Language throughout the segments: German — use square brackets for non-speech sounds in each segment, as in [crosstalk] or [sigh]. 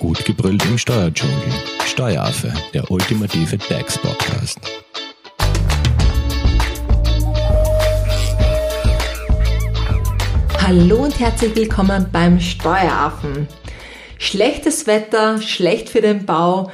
Gut gebrüllt im Steuerdschungel. Steueraffe, der ultimative DAX-Podcast. Hallo und herzlich willkommen beim Steueraffen. Schlechtes Wetter, schlecht für den Bau,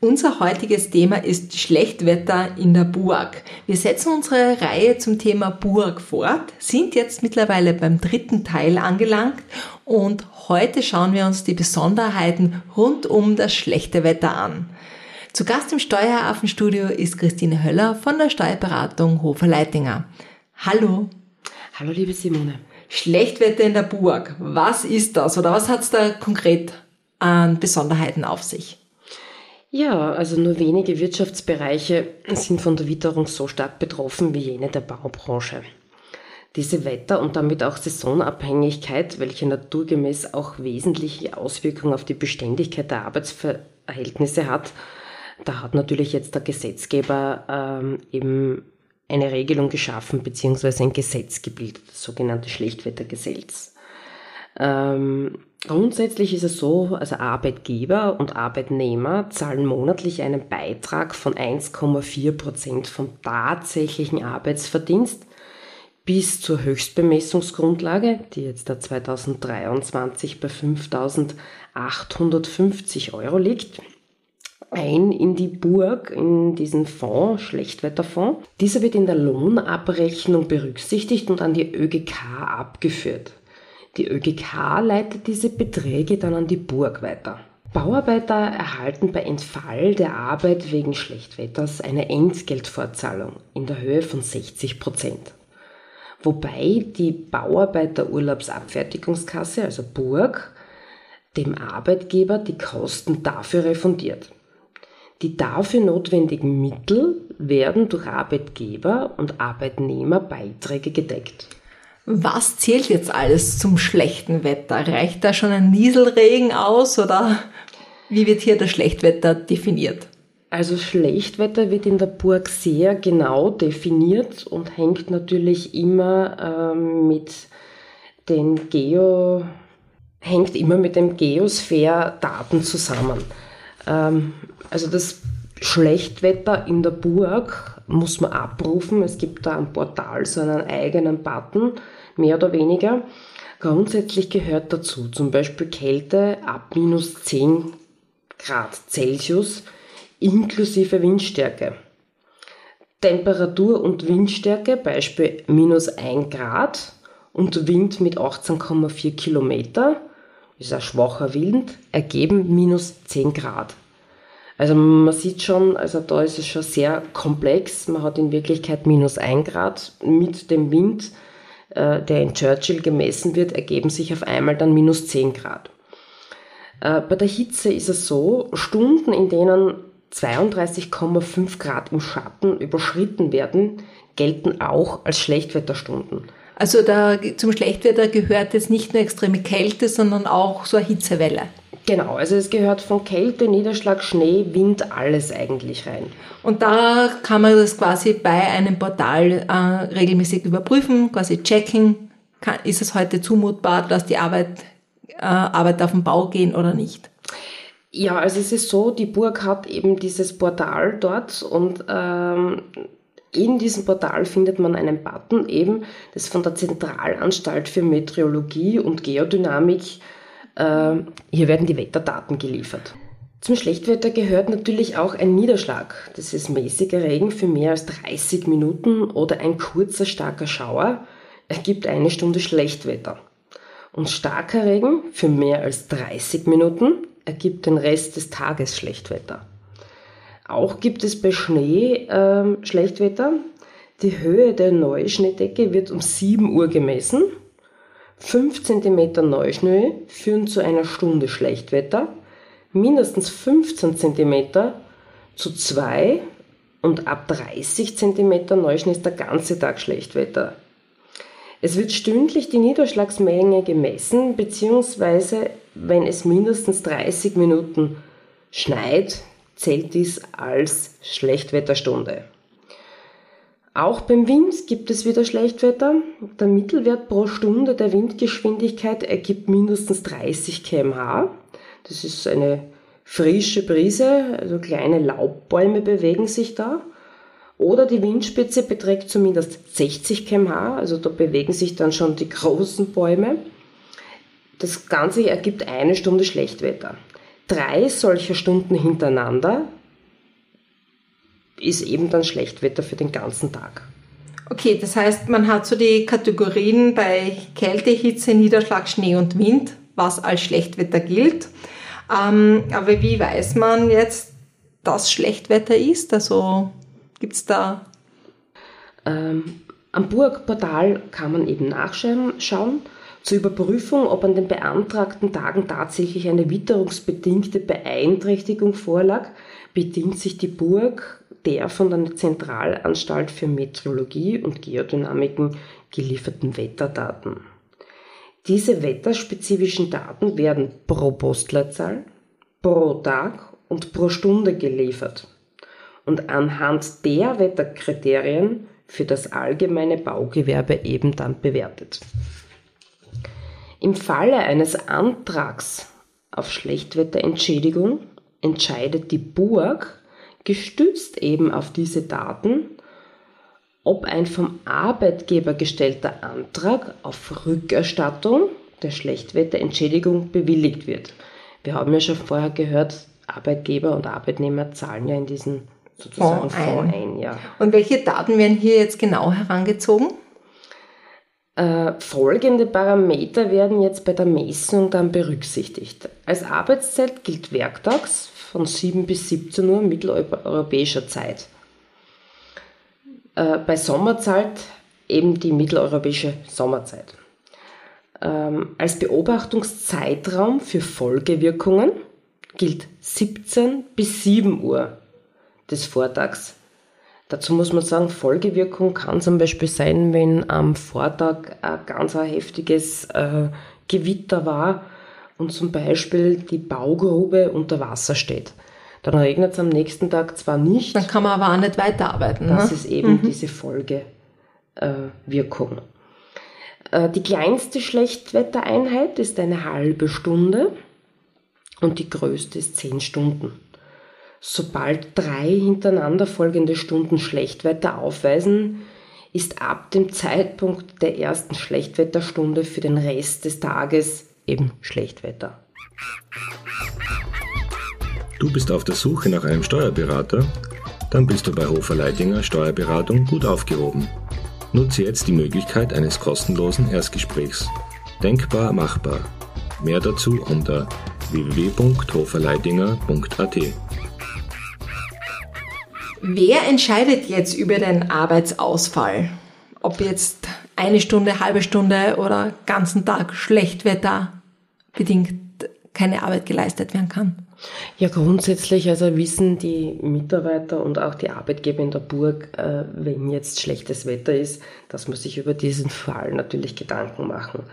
unser heutiges Thema ist Schlechtwetter in der Burg. Wir setzen unsere Reihe zum Thema Burg fort, sind jetzt mittlerweile beim dritten Teil angelangt und heute schauen wir uns die Besonderheiten rund um das schlechte Wetter an. Zu Gast im Steueraffenstudio ist Christine Höller von der Steuerberatung Hofer Leitinger. Hallo. Hallo liebe Simone. Schlechtwetter in der Burg. Was ist das oder was hat es da konkret an Besonderheiten auf sich? Ja, also nur wenige Wirtschaftsbereiche sind von der Witterung so stark betroffen wie jene der Baubranche. Diese Wetter- und damit auch Saisonabhängigkeit, welche naturgemäß auch wesentliche Auswirkungen auf die Beständigkeit der Arbeitsverhältnisse hat, da hat natürlich jetzt der Gesetzgeber ähm, eben eine Regelung geschaffen beziehungsweise ein Gesetz gebildet, das sogenannte Schlechtwettergesetz. Ähm, grundsätzlich ist es so, also Arbeitgeber und Arbeitnehmer zahlen monatlich einen Beitrag von 1,4 Prozent vom tatsächlichen Arbeitsverdienst bis zur Höchstbemessungsgrundlage, die jetzt da 2023 bei 5.850 Euro liegt, ein in die Burg, in diesen Fonds, Schlechtwetterfonds. Dieser wird in der Lohnabrechnung berücksichtigt und an die ÖGK abgeführt. Die ÖGK leitet diese Beträge dann an die Burg weiter. Bauarbeiter erhalten bei Entfall der Arbeit wegen Schlechtwetters eine Entgeltfortzahlung in der Höhe von 60 Prozent. Wobei die Bauarbeiterurlaubsabfertigungskasse, also Burg, dem Arbeitgeber die Kosten dafür refundiert. Die dafür notwendigen Mittel werden durch Arbeitgeber und Arbeitnehmerbeiträge gedeckt. Was zählt jetzt alles zum schlechten Wetter? Reicht da schon ein Nieselregen aus oder wie wird hier das Schlechtwetter definiert? Also Schlechtwetter wird in der Burg sehr genau definiert und hängt natürlich immer ähm, mit den Geo hängt immer mit dem Geosphäre-Daten zusammen. Ähm, also das Schlechtwetter in der Burg muss man abrufen. Es gibt da am Portal so einen eigenen Button mehr oder weniger. Grundsätzlich gehört dazu zum Beispiel Kälte ab minus 10 Grad Celsius inklusive Windstärke. Temperatur und Windstärke, Beispiel minus 1 Grad und Wind mit 18,4 Kilometer, ist ein schwacher Wind, ergeben minus 10 Grad. Also man sieht schon, also da ist es schon sehr komplex. Man hat in Wirklichkeit minus 1 Grad mit dem Wind äh, der in Churchill gemessen wird, ergeben sich auf einmal dann minus 10 Grad. Äh, bei der Hitze ist es so, Stunden, in denen 32,5 Grad im Schatten überschritten werden, gelten auch als Schlechtwetterstunden. Also da, zum Schlechtwetter gehört jetzt nicht nur extreme Kälte, sondern auch so eine Hitzewelle. Genau, also es gehört von Kälte, Niederschlag, Schnee, Wind, alles eigentlich rein. Und da kann man das quasi bei einem Portal äh, regelmäßig überprüfen, quasi checken, kann, ist es heute zumutbar, dass die Arbeit, äh, Arbeit auf den Bau gehen oder nicht. Ja, also es ist so, die Burg hat eben dieses Portal dort und ähm, in diesem Portal findet man einen Button eben, das von der Zentralanstalt für Meteorologie und Geodynamik hier werden die Wetterdaten geliefert. Zum Schlechtwetter gehört natürlich auch ein Niederschlag. Das ist mäßiger Regen für mehr als 30 Minuten oder ein kurzer starker Schauer ergibt eine Stunde Schlechtwetter. Und starker Regen für mehr als 30 Minuten ergibt den Rest des Tages Schlechtwetter. Auch gibt es bei Schnee äh, Schlechtwetter. Die Höhe der Neuschneedecke wird um 7 Uhr gemessen 5 cm Neuschnee führen zu einer Stunde Schlechtwetter, mindestens 15 cm zu 2 und ab 30 cm Neuschnee ist der ganze Tag Schlechtwetter. Es wird stündlich die Niederschlagsmenge gemessen, beziehungsweise wenn es mindestens 30 Minuten schneit, zählt dies als Schlechtwetterstunde. Auch beim Wind gibt es wieder Schlechtwetter. Der Mittelwert pro Stunde der Windgeschwindigkeit ergibt mindestens 30 km/h. Das ist eine frische Brise, also kleine Laubbäume bewegen sich da. Oder die Windspitze beträgt zumindest 60 km/h, also da bewegen sich dann schon die großen Bäume. Das Ganze ergibt eine Stunde Schlechtwetter. Drei solcher Stunden hintereinander ist eben dann Schlechtwetter für den ganzen Tag. Okay, das heißt, man hat so die Kategorien bei Kälte, Hitze, Niederschlag, Schnee und Wind, was als Schlechtwetter gilt. Ähm, aber wie weiß man jetzt, dass Schlechtwetter ist? Also gibt es da. Ähm, am Burgportal kann man eben nachschauen zur Überprüfung, ob an den beantragten Tagen tatsächlich eine witterungsbedingte Beeinträchtigung vorlag, bedient sich die Burg der von der Zentralanstalt für Meteorologie und Geodynamiken gelieferten Wetterdaten. Diese wetterspezifischen Daten werden pro Postleitzahl, pro Tag und pro Stunde geliefert und anhand der Wetterkriterien für das allgemeine Baugewerbe eben dann bewertet. Im Falle eines Antrags auf Schlechtwetterentschädigung entscheidet die Burg, gestützt eben auf diese Daten, ob ein vom Arbeitgeber gestellter Antrag auf Rückerstattung der Schlechtwetterentschädigung bewilligt wird. Wir haben ja schon vorher gehört, Arbeitgeber und Arbeitnehmer zahlen ja in diesen sozusagen Fonds, ein. ein ja. Und welche Daten werden hier jetzt genau herangezogen? Äh, folgende Parameter werden jetzt bei der Messung dann berücksichtigt. Als Arbeitszeit gilt werktags von 7 bis 17 Uhr mitteleuropäischer Zeit. Äh, bei Sommerzeit eben die mitteleuropäische Sommerzeit. Ähm, als Beobachtungszeitraum für Folgewirkungen gilt 17 bis 7 Uhr des Vortags Dazu muss man sagen, Folgewirkung kann zum Beispiel sein, wenn am Vortag ein ganz ein heftiges äh, Gewitter war und zum Beispiel die Baugrube unter Wasser steht. Dann regnet es am nächsten Tag zwar nicht. Dann kann man aber auch nicht weiterarbeiten. Das ne? ist eben mhm. diese Folgewirkung. Äh, die kleinste Schlechtwettereinheit ist eine halbe Stunde und die größte ist zehn Stunden. Sobald drei hintereinander folgende Stunden Schlechtwetter aufweisen, ist ab dem Zeitpunkt der ersten Schlechtwetterstunde für den Rest des Tages eben Schlechtwetter. Du bist auf der Suche nach einem Steuerberater? Dann bist du bei Hofer Leidinger Steuerberatung gut aufgehoben. Nutze jetzt die Möglichkeit eines kostenlosen Erstgesprächs. Denkbar machbar. Mehr dazu unter www.hoferleidinger.at. Wer entscheidet jetzt über den Arbeitsausfall? Ob jetzt eine Stunde, halbe Stunde oder ganzen Tag Schlechtwetter bedingt keine Arbeit geleistet werden kann? Ja, grundsätzlich also wissen die Mitarbeiter und auch die Arbeitgeber in der Burg, äh, wenn jetzt schlechtes Wetter ist, dass man sich über diesen Fall natürlich Gedanken machen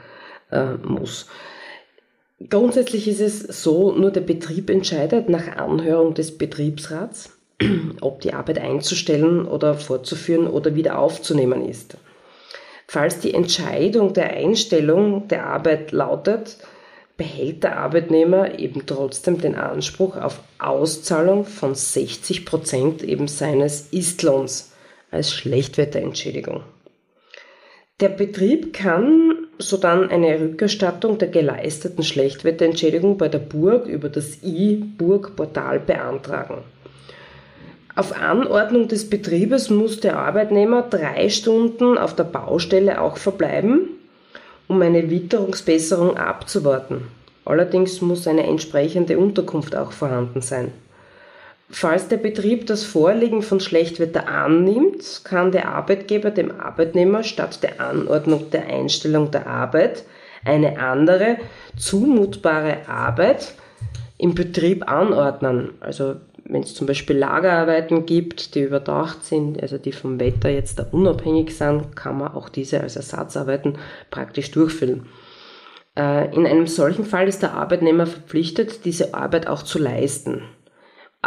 äh, muss. Grundsätzlich ist es so, nur der Betrieb entscheidet nach Anhörung des Betriebsrats ob die Arbeit einzustellen oder fortzuführen oder wieder aufzunehmen ist. Falls die Entscheidung der Einstellung der Arbeit lautet, behält der Arbeitnehmer eben trotzdem den Anspruch auf Auszahlung von 60 Prozent eben seines Istlohns als Schlechtwetterentschädigung. Der Betrieb kann sodann eine Rückerstattung der geleisteten Schlechtwetterentschädigung bei der Burg über das i-Burg-Portal beantragen. Auf Anordnung des Betriebes muss der Arbeitnehmer drei Stunden auf der Baustelle auch verbleiben, um eine Witterungsbesserung abzuwarten. Allerdings muss eine entsprechende Unterkunft auch vorhanden sein. Falls der Betrieb das Vorliegen von Schlechtwetter annimmt, kann der Arbeitgeber dem Arbeitnehmer statt der Anordnung der Einstellung der Arbeit eine andere zumutbare Arbeit im Betrieb anordnen. Also wenn es zum Beispiel Lagerarbeiten gibt, die überdacht sind, also die vom Wetter jetzt unabhängig sind, kann man auch diese als Ersatzarbeiten praktisch durchführen. Äh, in einem solchen Fall ist der Arbeitnehmer verpflichtet, diese Arbeit auch zu leisten.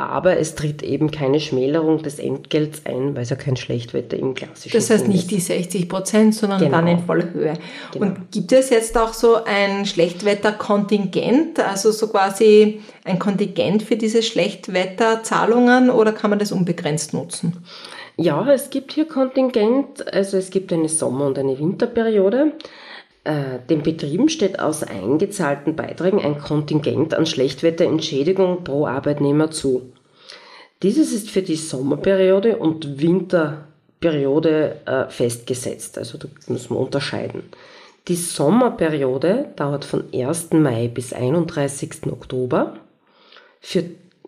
Aber es tritt eben keine Schmälerung des Entgelts ein, weil es ja kein Schlechtwetter im klassischen Das heißt nicht die 60 Prozent, sondern genau. dann in voller Höhe. Genau. Und gibt es jetzt auch so ein Schlechtwetterkontingent, also so quasi ein Kontingent für diese Schlechtwetterzahlungen oder kann man das unbegrenzt nutzen? Ja, es gibt hier Kontingent, also es gibt eine Sommer- und eine Winterperiode. Äh, den Betrieben steht aus eingezahlten Beiträgen ein Kontingent an Schlechtwetterentschädigung pro Arbeitnehmer zu. Dieses ist für die Sommerperiode und Winterperiode äh, festgesetzt, also da muss man unterscheiden. Die Sommerperiode dauert von 1. Mai bis 31. Oktober für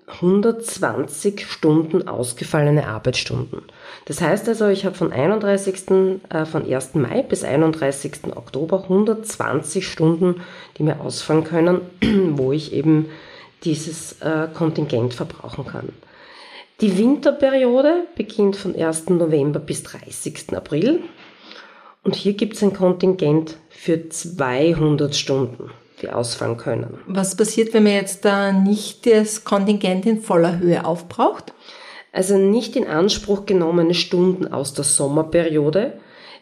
120 Stunden ausgefallene Arbeitsstunden. Das heißt also, ich habe von 31. Äh, von 1. Mai bis 31. Oktober 120 Stunden, die mir ausfallen können, [clears throat] wo ich eben dieses äh, Kontingent verbrauchen kann. Die Winterperiode beginnt von 1. November bis 30. April und hier gibt es ein Kontingent für 200 Stunden die ausfallen können. Was passiert, wenn man jetzt da nicht das Kontingent in voller Höhe aufbraucht? Also nicht in Anspruch genommene Stunden aus der Sommerperiode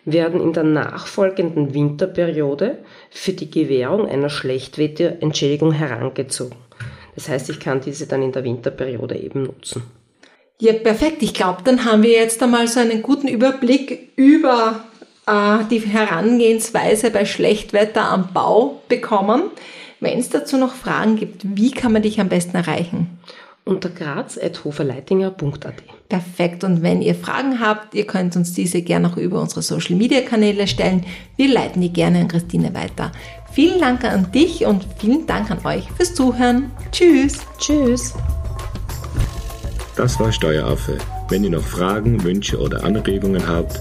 werden in der nachfolgenden Winterperiode für die Gewährung einer Schlechtwetterentschädigung herangezogen. Das heißt, ich kann diese dann in der Winterperiode eben nutzen. Ja, perfekt. Ich glaube, dann haben wir jetzt einmal so einen guten Überblick über äh, die Herangehensweise bei Schlechtwetter am Bau bekommen. Wenn es dazu noch Fragen gibt, wie kann man dich am besten erreichen? Unter graz.hoferleitinger.at. Perfekt. Und wenn ihr Fragen habt, ihr könnt uns diese gerne auch über unsere Social Media Kanäle stellen. Wir leiten die gerne an Christine weiter. Vielen Dank an dich und vielen Dank an euch fürs Zuhören. Tschüss. Tschüss. Das war Steueraffe. Wenn ihr noch Fragen, Wünsche oder Anregungen habt,